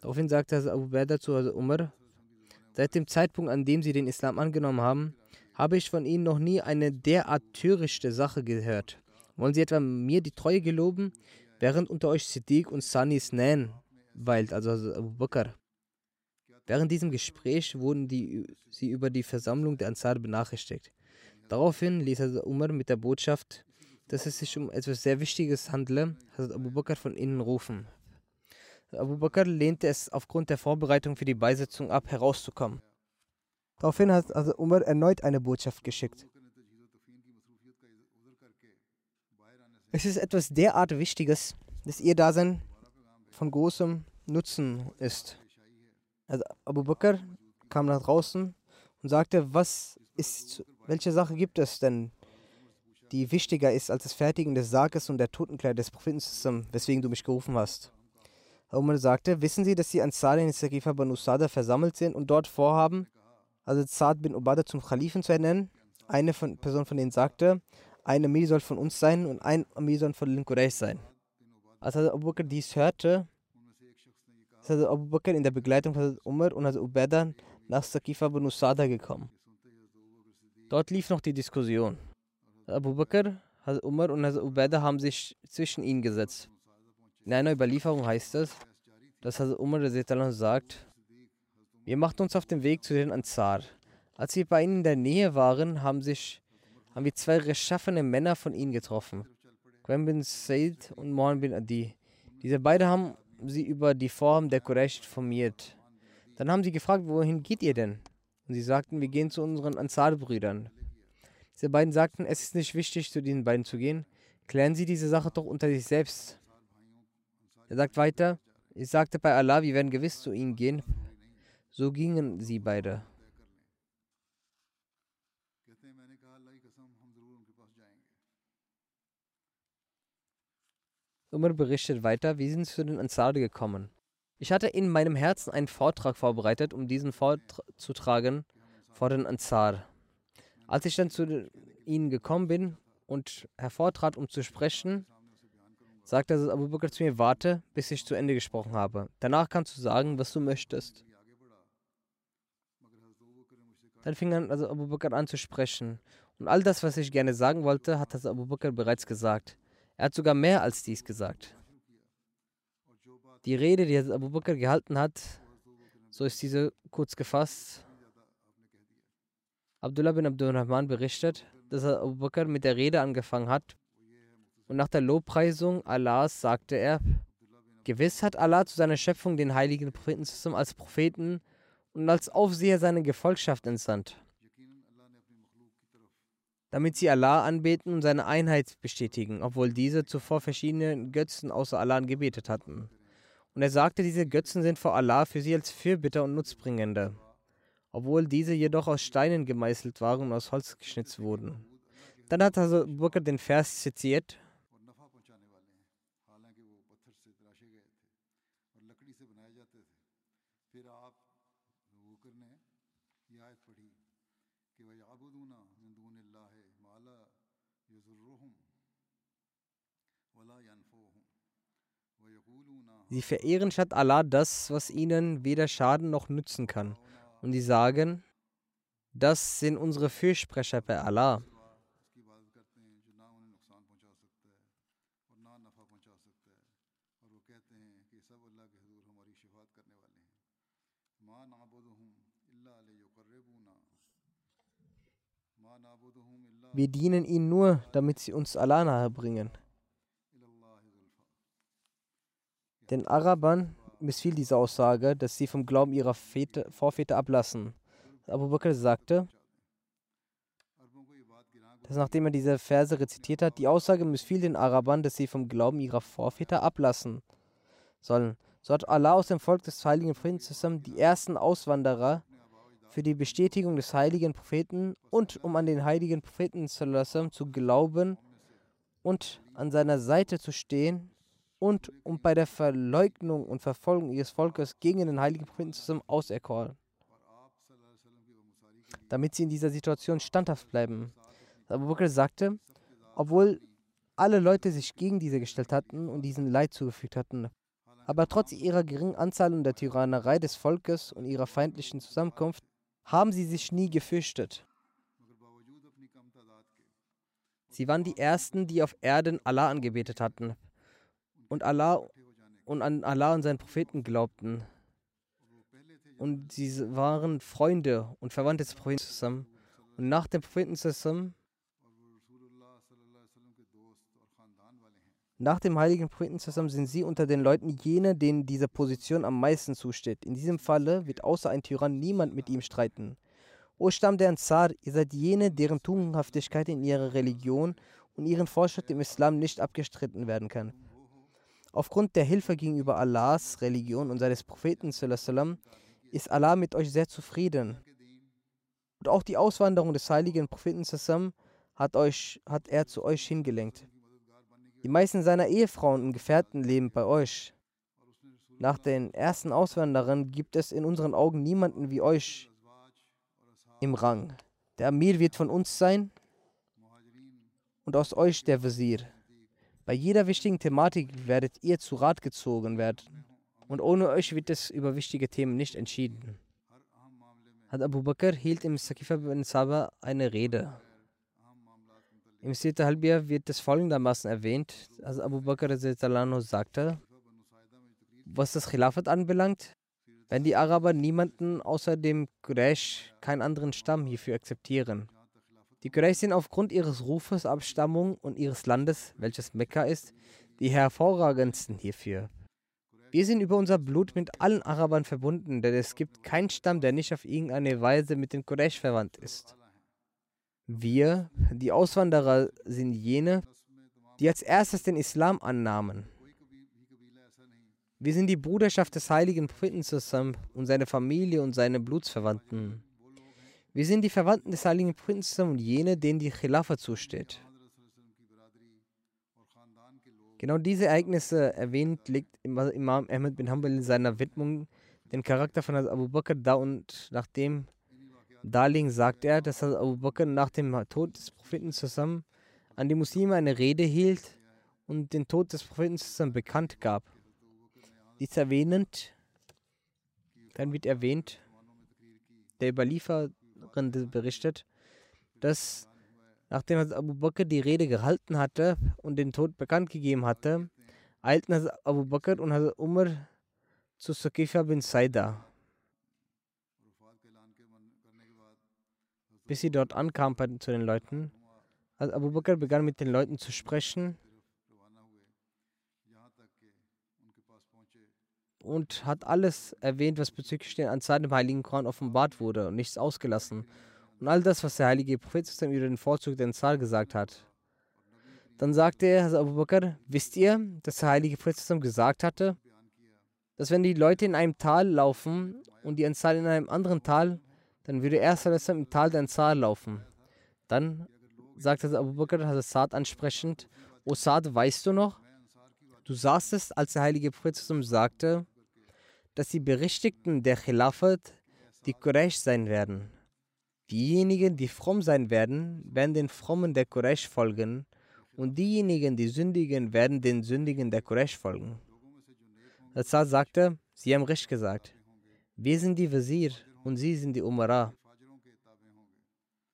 Daraufhin sagte Abu Bakr zu Umar, seit dem Zeitpunkt, an dem sie den Islam angenommen haben, habe ich von ihnen noch nie eine derart törichte Sache gehört. Wollen sie etwa mir die Treue geloben, während unter euch Siddiq und Sani Snan weilt, also Abu Bakr. Während diesem Gespräch wurden die, sie über die Versammlung der Ansar benachrichtigt. Daraufhin ließ Umar mit der Botschaft, dass es sich um etwas sehr Wichtiges handle, hat Abu Bakr von innen rufen. Abu Bakr lehnte es aufgrund der Vorbereitung für die Beisetzung ab, herauszukommen. Daraufhin hat also Umar erneut eine Botschaft geschickt. Es ist etwas derart Wichtiges, dass ihr Dasein von großem Nutzen ist. Also Abu Bakr kam nach draußen und sagte, was ist, welche Sache gibt es denn, die wichtiger ist als das Fertigen des Sarges und der Totenkleider des Propheten, weswegen du mich gerufen hast. Umar sagte, wissen Sie, dass die Ansar in Saqifa Banu Sada versammelt sind und dort vorhaben, also Saad bin Ubadah zum Khalifen zu ernennen? Eine von, Person von denen sagte, ein Amir soll von uns sein und ein Amir soll von den Quraysh sein. Als Abu Bakr dies hörte, ist Abu Bakr in der Begleitung von Umar und Hazrat Ubaidah nach Saqifa Banu Sada gekommen. Dort lief noch die Diskussion. Abu Bakr, Hazrat Umar und Hazrat Ubaidah haben sich zwischen ihnen gesetzt. In einer Überlieferung heißt es, dass Hazrat Umar sagt, wir machten uns auf den Weg zu den Ansar. Als wir bei ihnen in der Nähe waren, haben, sich, haben wir zwei rechtschaffene Männer von ihnen getroffen. Quen bin Said und Mohan bin Adi. Diese beiden haben sie über die Form der Quraysh informiert. Dann haben sie gefragt, wohin geht ihr denn? Und sie sagten, wir gehen zu unseren Ansar-Brüdern. Diese beiden sagten, es ist nicht wichtig, zu diesen beiden zu gehen. Klären Sie diese Sache doch unter sich selbst. Er sagt weiter, ich sagte bei Allah, wir werden gewiss zu ihnen gehen. So gingen sie beide. Umar berichtet weiter, wir sind zu den Ansar gekommen. Ich hatte in meinem Herzen einen Vortrag vorbereitet, um diesen vorzutragen vor den Ansar. Als ich dann zu ihnen gekommen bin und hervortrat, um zu sprechen, sagte Abu Bakr zu mir, warte, bis ich zu Ende gesprochen habe. Danach kannst du sagen, was du möchtest. Dann fing also Abu Bakr an zu sprechen. Und all das, was ich gerne sagen wollte, hat das Abu Bakr bereits gesagt. Er hat sogar mehr als dies gesagt. Die Rede, die Abu Bakr gehalten hat, so ist diese kurz gefasst. Abdullah bin Abdurrahman berichtet, dass Abu Bakr mit der Rede angefangen hat, und nach der Lobpreisung Allahs sagte er, Gewiss hat Allah zu seiner Schöpfung den heiligen Propheten als Propheten und als Aufseher seiner Gefolgschaft entsandt, damit sie Allah anbeten und seine Einheit bestätigen, obwohl diese zuvor verschiedene Götzen außer Allah gebetet hatten. Und er sagte, diese Götzen sind vor Allah für sie als Fürbitter und Nutzbringende, obwohl diese jedoch aus Steinen gemeißelt waren und aus Holz geschnitzt wurden. Dann hat also Burker den Vers zitiert, Sie verehren statt Allah das, was ihnen weder schaden noch nützen kann. Und sie sagen, das sind unsere Fürsprecher bei Allah. Wir dienen ihnen nur, damit sie uns Allah nahe bringen. Den Arabern missfiel diese Aussage, dass sie vom Glauben ihrer Väter, Vorväter ablassen. Abu Bakr sagte, dass nachdem er diese Verse rezitiert hat, die Aussage missfiel den Arabern, dass sie vom Glauben ihrer Vorväter ablassen sollen. So hat Allah aus dem Volk des heiligen Propheten zusammen die ersten Auswanderer für die Bestätigung des heiligen Propheten und um an den heiligen Propheten zu glauben und an seiner Seite zu stehen und um bei der Verleugnung und Verfolgung ihres Volkes gegen den heiligen Propheten zusammen auserkoren, damit sie in dieser Situation standhaft bleiben. Abu Bakr sagte, obwohl alle Leute sich gegen diese gestellt hatten und diesen Leid zugefügt hatten, aber trotz ihrer geringen Anzahl und der Tyrannerei des Volkes und ihrer feindlichen Zusammenkunft haben sie sich nie gefürchtet. Sie waren die Ersten, die auf Erden Allah angebetet hatten und Allah und an Allah und seinen Propheten glaubten. Und sie waren Freunde und Verwandte des Propheten zusammen. Und nach dem Propheten zusammen, nach dem heiligen Propheten sind sie unter den Leuten jene, denen diese Position am meisten zusteht. In diesem Falle wird außer ein Tyrann niemand mit ihm streiten. O Stamm der Ansar, ihr seid jene, deren Tugendhaftigkeit in ihrer Religion und ihren Fortschritt im Islam nicht abgestritten werden kann. Aufgrund der Hilfe gegenüber Allahs Religion und seines Propheten ist Allah mit euch sehr zufrieden. Und auch die Auswanderung des heiligen Propheten hat, euch, hat er zu euch hingelenkt. Die meisten seiner Ehefrauen und Gefährten leben bei euch. Nach den ersten Auswanderern gibt es in unseren Augen niemanden wie euch im Rang. Der Amir wird von uns sein und aus euch der Wazir. Bei jeder wichtigen Thematik werdet ihr zu Rat gezogen werden. Und ohne euch wird es über wichtige Themen nicht entschieden. Hat Abu Bakr hielt im Sakifa bin Saba eine Rede. Im Sita Halbia wird es folgendermaßen erwähnt, als Abu Bakr sagte, was das Khilafat anbelangt, wenn die Araber niemanden außer dem Quraysh, keinen anderen Stamm hierfür akzeptieren. Die Quraysh sind aufgrund ihres Rufes, Abstammung und ihres Landes, welches Mekka ist, die hervorragendsten hierfür. Wir sind über unser Blut mit allen Arabern verbunden, denn es gibt keinen Stamm, der nicht auf irgendeine Weise mit den Quraysh verwandt ist. Wir, die Auswanderer, sind jene, die als erstes den Islam annahmen. Wir sind die Bruderschaft des heiligen Propheten zusammen und seine Familie und seine Blutsverwandten. Wir sind die Verwandten des heiligen Propheten und jene, denen die Khilafa zusteht. Genau diese Ereignisse erwähnt, legt Imam Ahmed bin Hanbal in seiner Widmung den Charakter von Abu Bakr da und nach dem Darlegen sagt er, dass Abu Bakr nach dem Tod des Propheten zusammen an die Muslime eine Rede hielt und den Tod des Propheten zusammen bekannt gab. Dies erwähnend, dann wird erwähnt, der Überliefer berichtet, dass nachdem Abu Bakr die Rede gehalten hatte und den Tod bekannt gegeben hatte, eilten Abu Bakr und Umar zu Sakifa bin Saida. Bis sie dort ankam zu den Leuten. Also Abu Bakr begann mit den Leuten zu sprechen und hat alles erwähnt, was bezüglich den Anzeigen im Heiligen Koran offenbart wurde und nichts ausgelassen. Und all das, was der heilige Prophet über den Vorzug der Zahl gesagt hat. Dann sagte er, Abu Bakr, wisst ihr, dass der heilige Prophet gesagt hatte, dass wenn die Leute in einem Tal laufen und die Anzahl in einem anderen Tal, dann würde er im Tal der Anzahl laufen. Dann sagte Abu Bakr Hazrat ansprechend, O Saad, weißt du noch? Du saßest, als der heilige Prophet sagte, dass die Berichtigten der Khilafat die Quraysh sein werden. Diejenigen, die fromm sein werden, werden den Frommen der Quraysh folgen und diejenigen, die sündigen, werden den Sündigen der Quraysh folgen. Azad sagte, sie haben recht gesagt. Wir sind die Wazir und sie sind die Umara.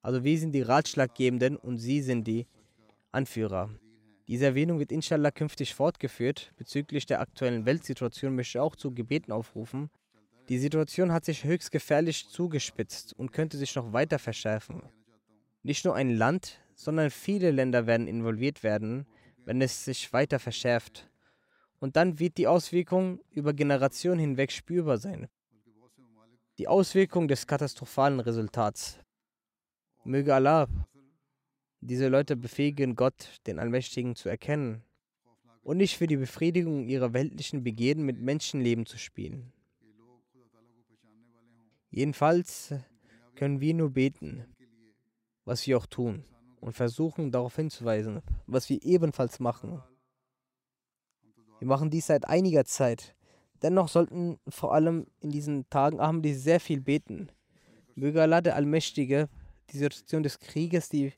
Also wir sind die Ratschlaggebenden und sie sind die Anführer. Diese Erwähnung wird inshallah künftig fortgeführt. Bezüglich der aktuellen Weltsituation möchte ich auch zu Gebeten aufrufen. Die Situation hat sich höchst gefährlich zugespitzt und könnte sich noch weiter verschärfen. Nicht nur ein Land, sondern viele Länder werden involviert werden, wenn es sich weiter verschärft. Und dann wird die Auswirkung über Generationen hinweg spürbar sein. Die Auswirkung des katastrophalen Resultats. Möge Allah diese Leute befähigen Gott, den Allmächtigen, zu erkennen und nicht für die Befriedigung ihrer weltlichen Begierden mit Menschenleben zu spielen. Jedenfalls können wir nur beten, was wir auch tun, und versuchen darauf hinzuweisen, was wir ebenfalls machen. Wir machen dies seit einiger Zeit. Dennoch sollten vor allem in diesen Tagen Ahmadi sehr viel beten. Möge Allah der Allmächtige die Situation des Krieges, die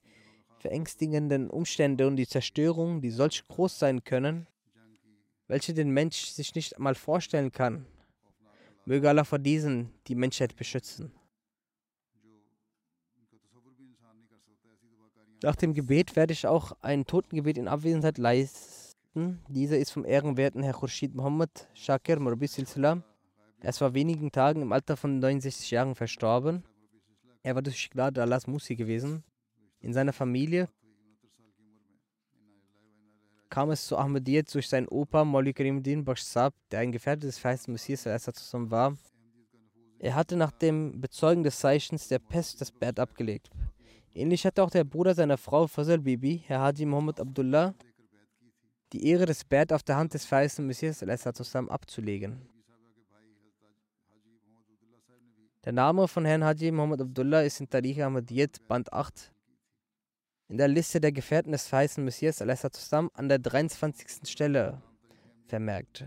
verängstigenden Umstände und die Zerstörung, die solch groß sein können, welche den Mensch sich nicht einmal vorstellen kann. Möge Allah vor diesen die Menschheit beschützen. Nach dem Gebet werde ich auch ein Totengebet in Abwesenheit leisten. Dieser ist vom ehrenwerten Herr Khurshid Muhammad Shakir Murbi Silsila. Er ist vor wenigen Tagen im Alter von 69 Jahren verstorben. Er war durch Gnade Allahs Musi gewesen. In seiner Familie kam es zu Ahmadiyyat durch seinen Opa Molly Karimuddin Bashsab, der ein Gefährte des verheißten Messias zusammen war. Er hatte nach dem Bezeugen des Zeichens der Pest das Bett abgelegt. Ähnlich hatte auch der Bruder seiner Frau Fazal Bibi, Herr Haji Muhammad Abdullah, die Ehre des Bert auf der Hand des verheißenen Messias zusammen abzulegen. Der Name von Herrn Haji Muhammad Abdullah ist in Tariq Ahmadiyyat Band 8 in der Liste der Gefährten des verheißenen Messias zusammen an der 23. Stelle vermerkt.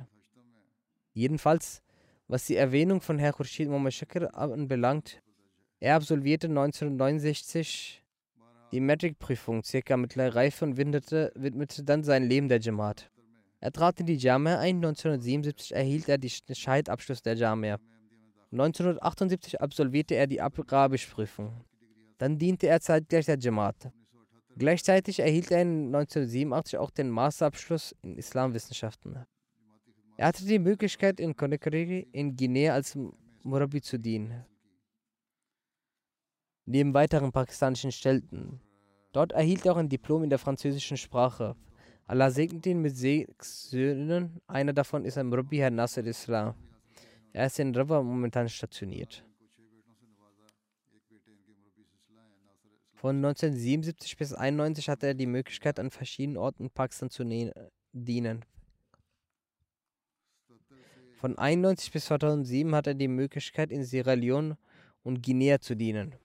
Jedenfalls, was die Erwähnung von Herrn Khurshid Muhammad Shakir anbelangt, er absolvierte 1969 die Metric-Prüfung circa mittlere Reife und widmete, widmete dann sein Leben der Jamaat. Er trat in die Jamia ein, 1977 erhielt er den Scheidabschluss der Jamia. 1978 absolvierte er die Arabisch-Prüfung. Dann diente er zeitgleich der Jamaat. Gleichzeitig erhielt er 1987 auch den Masterabschluss in Islamwissenschaften. Er hatte die Möglichkeit, in Conakry in Guinea als Murabi zu dienen neben weiteren pakistanischen Städten. Dort erhielt er auch ein Diplom in der französischen Sprache. Allah segnet ihn mit sechs Söhnen. Einer davon ist ein Murabi, Herr Nasser Islam. Er ist in Rawa momentan stationiert. Von 1977 bis 1991 hatte er die Möglichkeit, an verschiedenen Orten Pakistan zu dienen. Von 1991 bis 2007 hatte er die Möglichkeit, in Sierra Leone und Guinea zu dienen.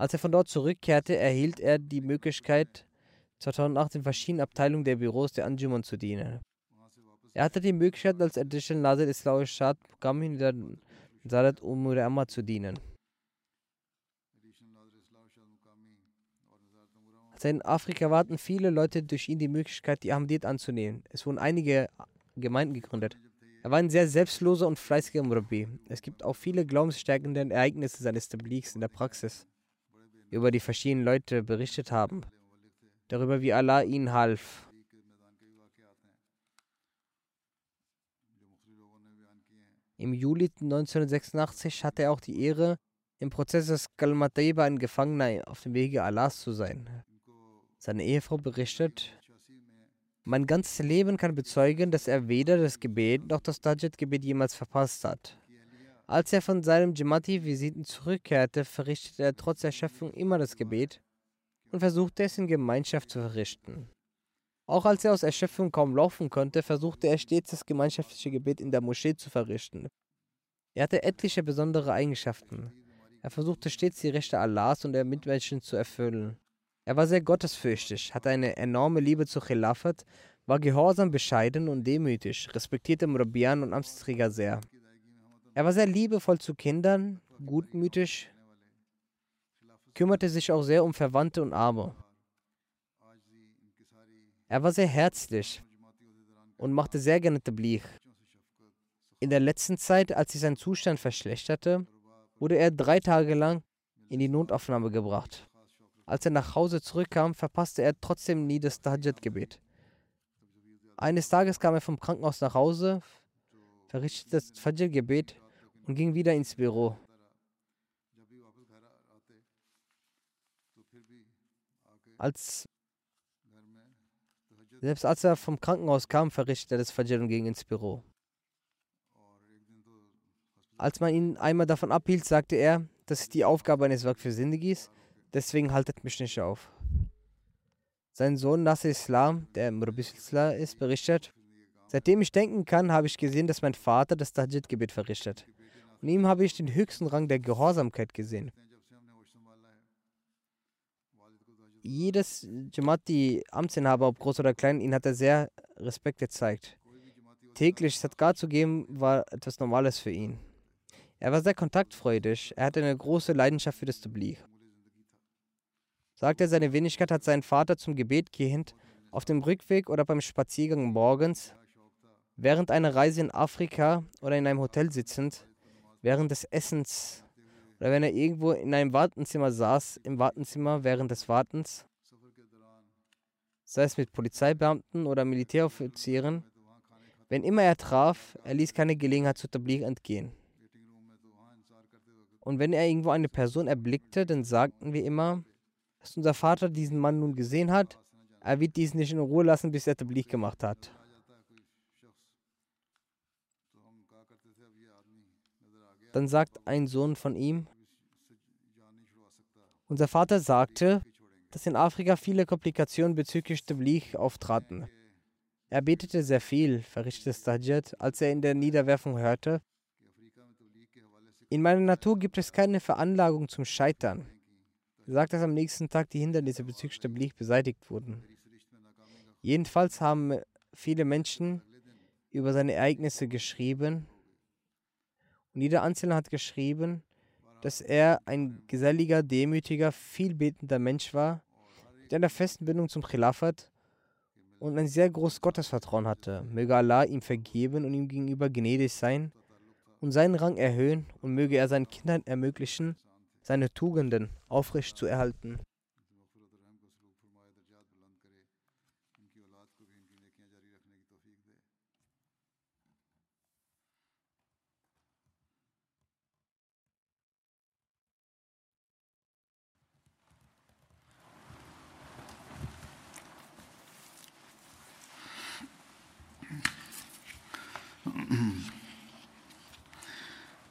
Als er von dort zurückkehrte, erhielt er die Möglichkeit, 2008 in verschiedenen Abteilungen der Büros der Anjuman zu dienen. Er hatte die Möglichkeit, als Additional Nazir Islam Shad Muqami in der Zarat Umur Amma zu dienen. Als er in Afrika warten viele Leute durch ihn die Möglichkeit, die Ahmadiyyat anzunehmen. Es wurden einige Gemeinden gegründet. Er war ein sehr selbstloser und fleißiger Murabi. Es gibt auch viele glaubensstärkende Ereignisse seines Tabliks in der Praxis über die verschiedenen Leute berichtet haben, darüber wie Allah ihnen half. Im Juli 1986 hatte er auch die Ehre, im Prozess des Kalmataiba ein Gefangener auf dem Wege Allahs zu sein. Seine Ehefrau berichtet, mein ganzes Leben kann bezeugen, dass er weder das Gebet noch das Dajjat-Gebet jemals verpasst hat. Als er von seinen Jemati-Visiten zurückkehrte, verrichtete er trotz Erschöpfung immer das Gebet und versuchte es in Gemeinschaft zu verrichten. Auch als er aus Erschöpfung kaum laufen konnte, versuchte er stets das gemeinschaftliche Gebet in der Moschee zu verrichten. Er hatte etliche besondere Eigenschaften. Er versuchte stets die Rechte Allahs und der Mitmenschen zu erfüllen. Er war sehr gottesfürchtig, hatte eine enorme Liebe zu Khilafat, war gehorsam, bescheiden und demütig, respektierte Murabian und Amtsträger sehr. Er war sehr liebevoll zu Kindern, gutmütig, kümmerte sich auch sehr um Verwandte und Arme. Er war sehr herzlich und machte sehr gerne Tabligh. In der letzten Zeit, als sich sein Zustand verschlechterte, wurde er drei Tage lang in die Notaufnahme gebracht. Als er nach Hause zurückkam, verpasste er trotzdem nie das Tahajjud-Gebet. Eines Tages kam er vom Krankenhaus nach Hause, verrichtete das Fajr-Gebet und ging wieder ins Büro. Als, selbst als er vom Krankenhaus kam, verrichtete er das Fajr und ging ins Büro. Als man ihn einmal davon abhielt, sagte er, das ist die Aufgabe eines Werk für Sindigis, deswegen haltet mich nicht auf. Sein Sohn Nasser Islam, der Islam ist, berichtet, Seitdem ich denken kann, habe ich gesehen, dass mein Vater das Tajid-Gebet verrichtet. In ihm habe ich den höchsten Rang der Gehorsamkeit gesehen. Jedes Jamati, Amtsinhaber, ob groß oder klein, ihn hat er sehr Respekt gezeigt. Täglich Sadqa zu geben, war etwas Normales für ihn. Er war sehr kontaktfreudig. Er hatte eine große Leidenschaft für das Tabligh. Sagt er, seine Wenigkeit hat seinen Vater zum Gebet gehend auf dem Rückweg oder beim Spaziergang morgens, während einer Reise in Afrika oder in einem Hotel sitzend, während des Essens oder wenn er irgendwo in einem Wartenzimmer saß, im Wartenzimmer während des Wartens, sei es mit Polizeibeamten oder Militäroffizieren, wenn immer er traf, er ließ keine Gelegenheit zu Tabligh entgehen. Und wenn er irgendwo eine Person erblickte, dann sagten wir immer, dass unser Vater diesen Mann nun gesehen hat, er wird diesen nicht in Ruhe lassen, bis er Tabligh gemacht hat. Dann sagt ein Sohn von ihm, unser Vater sagte, dass in Afrika viele Komplikationen bezüglich Tabligh auftraten. Er betete sehr viel, verrichtete Stajat, als er in der Niederwerfung hörte, in meiner Natur gibt es keine Veranlagung zum Scheitern. Er sagt, dass am nächsten Tag die Hindernisse bezüglich Tabligh beseitigt wurden. Jedenfalls haben viele Menschen über seine Ereignisse geschrieben und jeder Einzelne hat geschrieben, dass er ein geselliger, demütiger, vielbetender Mensch war, mit einer festen Bindung zum Khilafat und ein sehr großes Gottesvertrauen hatte. Möge Allah ihm vergeben und ihm gegenüber gnädig sein und seinen Rang erhöhen und möge er seinen Kindern ermöglichen, seine Tugenden aufrecht zu erhalten.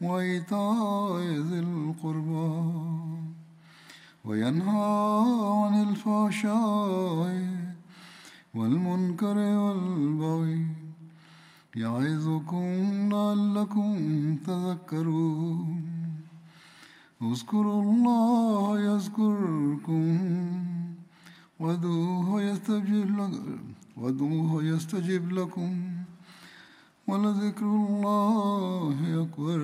وإيتاء ذي القربى وينهى عن الفحشاء والمنكر والبغي يعظكم لعلكم تذكرون. اذكروا الله يذكركم وادعوه وادعوه يستجب لكم. ولذكر الله أكبر.